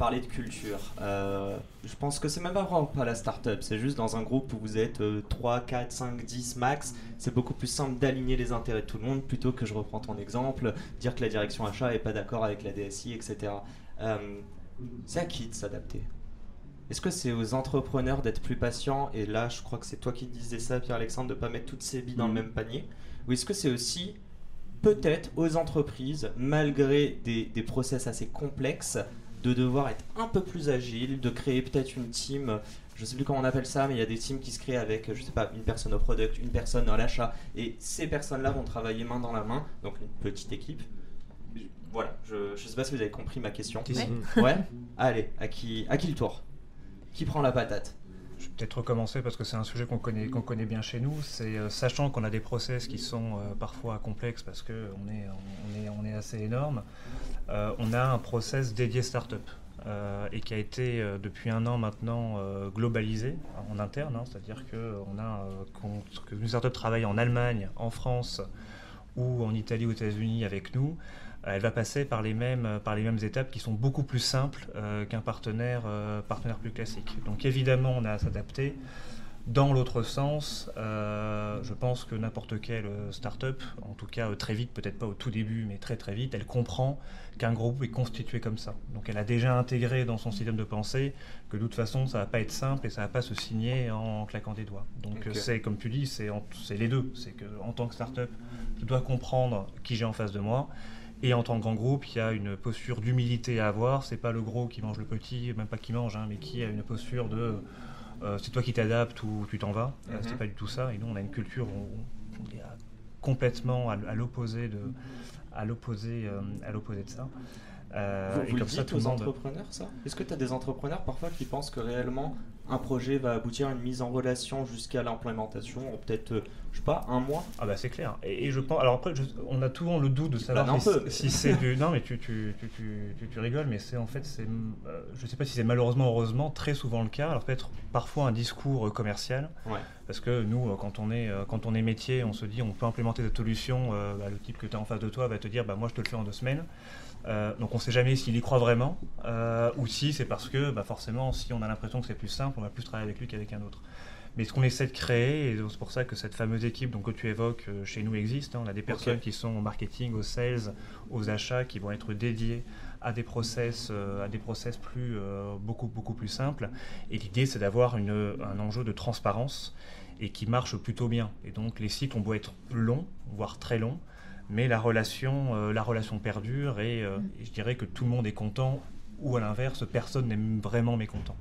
Parlé de culture. Euh, je pense que c'est même pas vraiment pas la start-up, c'est juste dans un groupe où vous êtes 3, 4, 5, 10 max. C'est beaucoup plus simple d'aligner les intérêts de tout le monde plutôt que je reprends ton exemple, dire que la direction achat est pas d'accord avec la DSI, etc. Euh, c'est à qui de s'adapter? Est-ce que c'est aux entrepreneurs d'être plus patients? Et là, je crois que c'est toi qui disais ça, Pierre-Alexandre, de ne pas mettre toutes ses billes dans le mm. même panier. Ou est-ce que c'est aussi peut-être aux entreprises, malgré des, des, process assez complexes, de devoir être un peu plus agile, de créer peut-être une team, je ne sais plus comment on appelle ça, mais il y a des teams qui se créent avec, je sais pas, une personne au product, une personne à l'achat, et ces personnes-là vont travailler main dans la main, donc une petite équipe. Voilà, je ne sais pas si vous avez compris ma question. Ouais. ouais Allez, à qui, à qui le tour? Qui prend la patate? Je vais peut-être recommencer parce que c'est un sujet qu'on connaît, qu'on connaît bien chez nous. C'est euh, sachant qu'on a des process qui sont euh, parfois complexes parce qu'on est, on est, on est assez énorme, on a un process dédié startup et qui a été depuis un an maintenant globalisé en interne. Hein. C'est-à-dire qu'on a qu'une startup travaille en Allemagne, en France ou en Italie aux États-Unis avec nous. Euh, elle va passer par les mêmes, euh, par les mêmes étapes qui sont beaucoup plus simples euh, qu'un partenaire, partenaire plus classique. Donc évidemment, on a à s'adapter. Dans l'autre sens, je pense que n'importe quelle start-up, en tout cas très vite, peut-être pas au tout début, mais très très vite, elle comprend qu'un groupe est constitué comme ça. Donc elle a déjà intégré dans son système de pensée que de toute façon, ça va pas être simple et ça va pas se signer en claquant des doigts. Donc c'est comme tu dis, c'est les deux. C'est qu'en tant que start-up, je dois comprendre qui j'ai en face de moi et en tant que grand groupe, il y a une posture d'humilité à avoir. C'est pas le gros qui mange le petit, même pas qui mange, hein, mais qui a une posture de euh, c'est toi qui t'adaptes ou tu t'en vas. Euh, c'est mhm. pas du tout ça. Et nous, on a une culture où on est complètement à, l'opposé de à l'opposé euh, à l'opposé de ça. Vous, vous le dites ça, aux entrepreneurs, ça? Est-ce que tu as des entrepreneurs parfois qui pensent que réellement un projet va aboutir à une mise en relation jusqu'à l'implémentation peut-être, euh, je sais pas, un mois? Ah bah c'est clair. Et, je pense. Alors après, on a souvent le doute de savoir bah, si, c'est du. Non mais tu, tu, tu, tu, rigoles, mais c'est en fait, c'est, euh, je sais pas si c'est malheureusement heureusement très souvent le cas. Alors peut-être parfois un discours euh, commercial. Parce que nous, quand on est quand on est métier, on se dit on peut implémenter cette solution. Bah, le type que tu as en face de toi va te dire bah moi je te le fais en deux semaines. Euh, donc on ne sait jamais s'il y croit vraiment euh, ou si c'est parce que bah, forcément si on a l'impression que c'est plus simple, on va plus travailler avec lui qu'avec un autre. Mais ce qu'on essaie de créer, et c'est pour ça que cette fameuse équipe donc, que tu évoques euh, chez nous existe, hein, on a des personnes qui sont au marketing, aux sales, aux achats, qui vont être dédiées à des process, à des process plus, beaucoup, beaucoup plus simples. Et l'idée c'est d'avoir un enjeu de transparence et qui marche plutôt bien. Et donc les sites ont beau être longs, voire très longs, mais la relation, euh, la relation perdure mm. et, je dirais que tout le monde est content ou à l'inverse, personne n'est vraiment mécontent.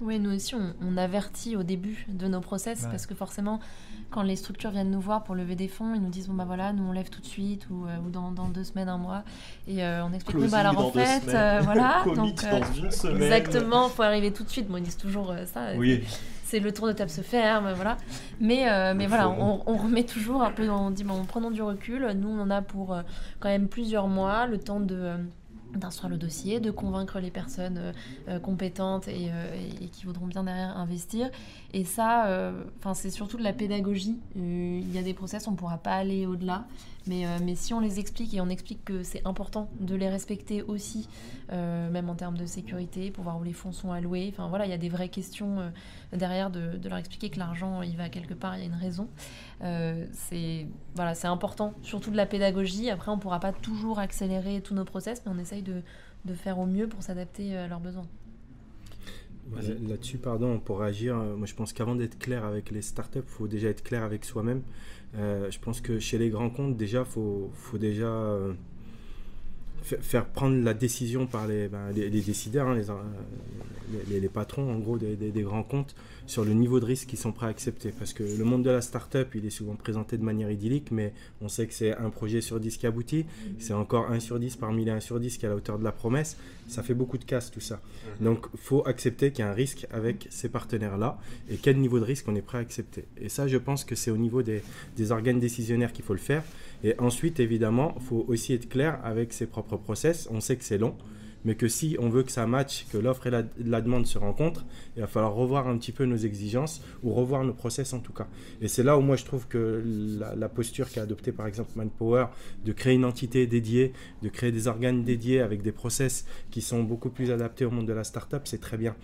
Oui, nous aussi, on, avertit au début de nos process parce que forcément, quand les structures viennent nous voir pour lever des fonds, ils nous disent bon bah voilà, nous on lève tout de suite ou, euh, dans, deux semaines, un mois, et euh, on explique bah alors en fait, voilà, donc exactement, faut arriver tout de suite. Moi, ils disent toujours ça. Oui c'est le tour de table se ferme, voilà. Mais, euh, mais voilà, on, remet toujours un peu, on dit, bon, prenons du recul. Nous, on en a pour euh, quand même plusieurs mois, le temps de euh, d'instruire le dossier, de convaincre les personnes compétentes et, qui voudront bien derrière investir. Et ça, enfin c'est surtout de la pédagogie. il y a des process, on ne pourra pas aller au-delà. Mais, euh, mais si on les explique et on explique que c'est important de les respecter aussi, euh, même en termes de sécurité, pour voir où les fonds sont alloués, enfin voilà, il y a des vraies questions euh, derrière de, leur expliquer que l'argent, il va quelque part, il y a une raison. c'est important, surtout de la pédagogie. Après, on ne pourra pas toujours accélérer tous nos process, mais on essaye de faire au mieux pour s'adapter à leurs besoins. Là-dessus, pardon, pour réagir, moi je pense qu'avant d'être clair avec les startups, il faut déjà être clair avec soi-même. Euh, je pense que chez les grands comptes, déjà, faut, faut déjà, euh, faire prendre la décision par les, ben, les, décideurs, hein, les, les, patrons en gros des, des, grands comptes sur le niveau de risque qu'ils sont prêts à accepter. Parce que le monde de la start-up, il est souvent présenté de manière idyllique, mais on sait que c'est un projet sur 10 qui aboutit, c'est encore un sur 10 parmi les 1 sur 10 qui est à la hauteur de la promesse. Ça fait beaucoup de casse tout ça. Mhm. Donc il faut accepter qu'il y a un risque avec ces partenaires-là et quel niveau de risque on est prêt à accepter. Et ça, je pense que c'est au niveau des, des organes décisionnaires qu'il faut le faire. Et ensuite, évidemment, il faut aussi être clair avec ses propres process. On sait que c'est long, mais que si on veut que ça matche, que l'offre et la, demande se rencontrent, il va falloir revoir un petit peu nos exigences ou revoir nos process en tout cas. Et c'est là où moi je trouve que la, la posture qu'a adoptée par exemple Manpower, de créer une entité dédiée, de créer des organes dédiés avec des process qui sont beaucoup plus adaptés au monde de la startup, c'est très bien.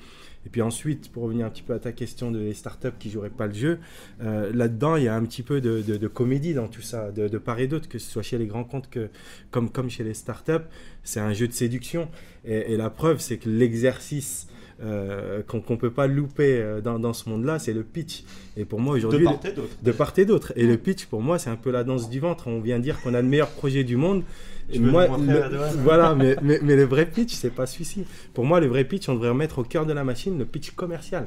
Et puis ensuite, pour revenir un petit peu à ta question de les startups qui joueraient pas le jeu, euh, là-dedans, il y a un petit peu de, comédie dans tout ça, de, part et d'autre, que ce soit chez les grands comptes que, comme chez les startups. C'est un jeu de séduction. Et, la preuve, c'est que l'exercice euh, qu'on ne peut pas louper euh, dans, dans ce monde-là, c'est le pitch. Et pour moi, aujourd'hui. De part et d'autre. De part et d'autre. Et le pitch, pour moi, c'est un peu la danse du ventre. On vient dire qu'on a le meilleur projet du monde moi, voilà, mais, mais, mais, le vrai pitch, c'est pas celui-ci. Pour moi, le vrai pitch, on devrait remettre au cœur de la machine le pitch commercial.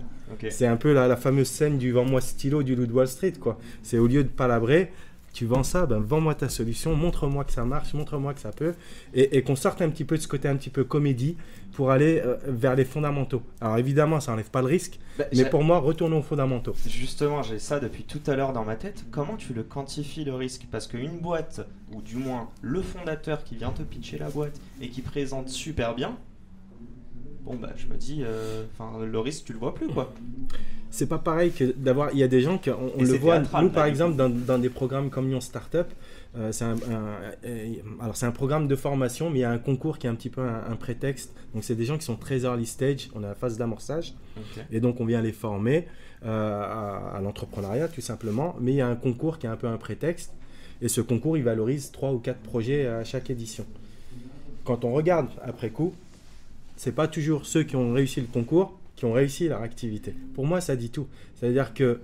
C'est un peu la, la, fameuse scène du vends-moi stylo du loup de Wall Street, quoi. C'est au lieu de palabrer, tu vends ça, ben vends-moi ta solution, montre-moi que ça marche, montre-moi que ça peut, et, qu'on sorte un petit peu de ce côté un petit peu comédie pour aller euh, vers les fondamentaux. Alors évidemment, ça n'enlève pas le risque, bah, mais pour moi, retournons aux fondamentaux. Justement, j'ai ça depuis tout à l'heure dans ma tête. Comment tu le quantifies le risque? Parce qu'une boîte, ou du moins le fondateur qui vient te pitcher la boîte et qui présente super bien, bon bah je me dis, euh, enfin le risque tu le vois plus quoi c'est pas pareil que d'avoir. Il y a des gens qui, on, le voit, nous par exemple, dans, des programmes comme Lyon Startup, euh, c'est un, euh, alors c'est un programme de formation, mais il y a un concours qui est un petit peu un, prétexte. Donc c'est des gens qui sont très early stage, on est à la phase d'amorçage, et donc on vient les former euh, à, l'entrepreneuriat tout simplement. Mais il y a un concours qui est un peu un prétexte, et ce concours il valorise trois ou quatre projets à chaque édition. Quand on regarde après coup, c'est pas toujours ceux qui ont réussi le concours qui ont réussi leur activité. Pour moi, ça dit tout. C'est-à-dire que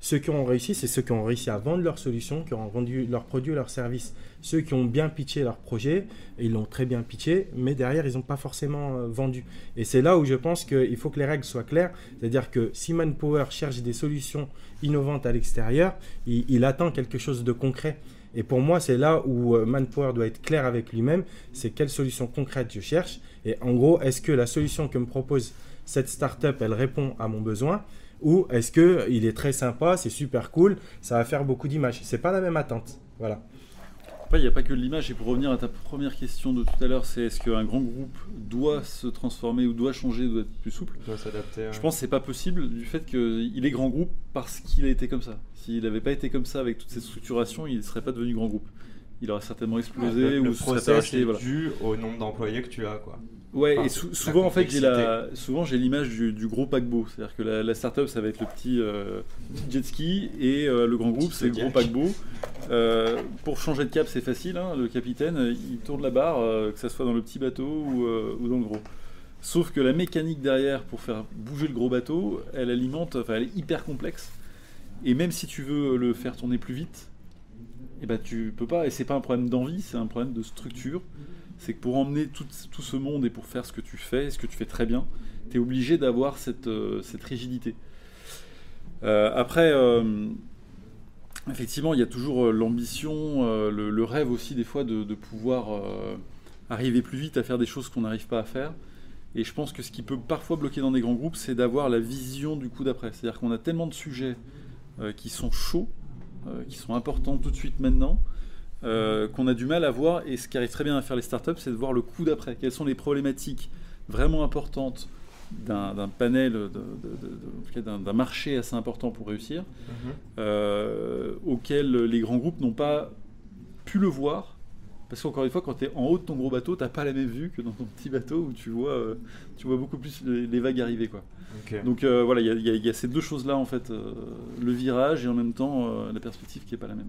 ceux qui ont réussi, c'est ceux qui ont réussi à vendre leurs solutions, qui ont vendu leurs produits, leurs services. Ceux qui ont bien pitché leur projet, ils l'ont très bien pitché, mais derrière, ils n'ont pas forcément euh, vendu. Et c'est là où je pense qu'il faut que les règles soient claires. C'est-à-dire que si Manpower cherche des solutions innovantes à l'extérieur, il, attend quelque chose de concret. Et pour moi, c'est là où euh, Manpower doit être clair avec lui-même. C'est quelle solution concrète je cherche. Et en gros, est-ce que la solution que me propose cette startup, elle répond à mon besoin ou est-ce que il est très sympa, c'est super cool, ça va faire beaucoup d'images. C'est pas la même attente. Voilà. Après, il n'y a pas que l'image. Et pour revenir à ta première question de tout à l'heure, c'est est-ce qu'un grand groupe doit se transformer ou doit changer, doit être plus souple? Doit s'adapter. Je pense que c'est pas possible du fait qu'il est grand groupe parce qu'il a été comme ça. S'il n'avait pas été comme ça avec toute cette structuration, il ne serait pas devenu grand groupe. Il aurait certainement explosé le, ou le process est dû au nombre d'employés que tu as, quoi. Ouais, et souvent en fait j'ai la, souvent j'ai l'image du, gros paquebot, c'est-à-dire que la, startup ça va être le petit euh, jet ski et euh, le grand groupe c'est le gros paquebot. Euh, pour changer de cap c'est facile, hein, le capitaine il tourne la barre, que ça soit dans le petit bateau ou, ou, dans le gros. Sauf que la mécanique derrière pour faire bouger le gros bateau, elle alimente, enfin elle est hyper complexe. Et même si tu veux le faire tourner plus vite, et eh ben tu peux pas. Et c'est pas un problème d'envie, c'est un problème de structure c'est que pour emmener tout, ce monde et pour faire ce que tu fais, ce que tu fais très bien, tu es obligé d'avoir cette, euh, rigidité. Euh, après, euh, effectivement, il y a toujours l'ambition, le, rêve aussi des fois de, pouvoir arriver plus vite à faire des choses qu'on n'arrive pas à faire. Et je pense que ce qui peut parfois bloquer dans des grands groupes, c'est d'avoir la vision du coup d'après. C'est-à-dire qu'on a tellement de sujets qui sont chauds, qui sont importants tout de suite maintenant, euh, qu'on a du mal à voir. Et ce qui arrive très bien à faire les startups, c'est de voir le coup d'après. Quelles sont les problématiques vraiment importantes d'un panel, d'un marché assez important pour réussir, mhm. euh, auquel les grands groupes n'ont pas pu le voir. Parce qu'encore une fois, quand tu es en haut de ton gros bateau, tu n'as pas la même vue que dans ton petit bateau où tu vois, euh, tu vois beaucoup plus les, vagues arriver. Quoi. Donc voilà, il y, y, a ces deux choses-là, en fait, le virage et en même temps la perspective qui n'est pas la même.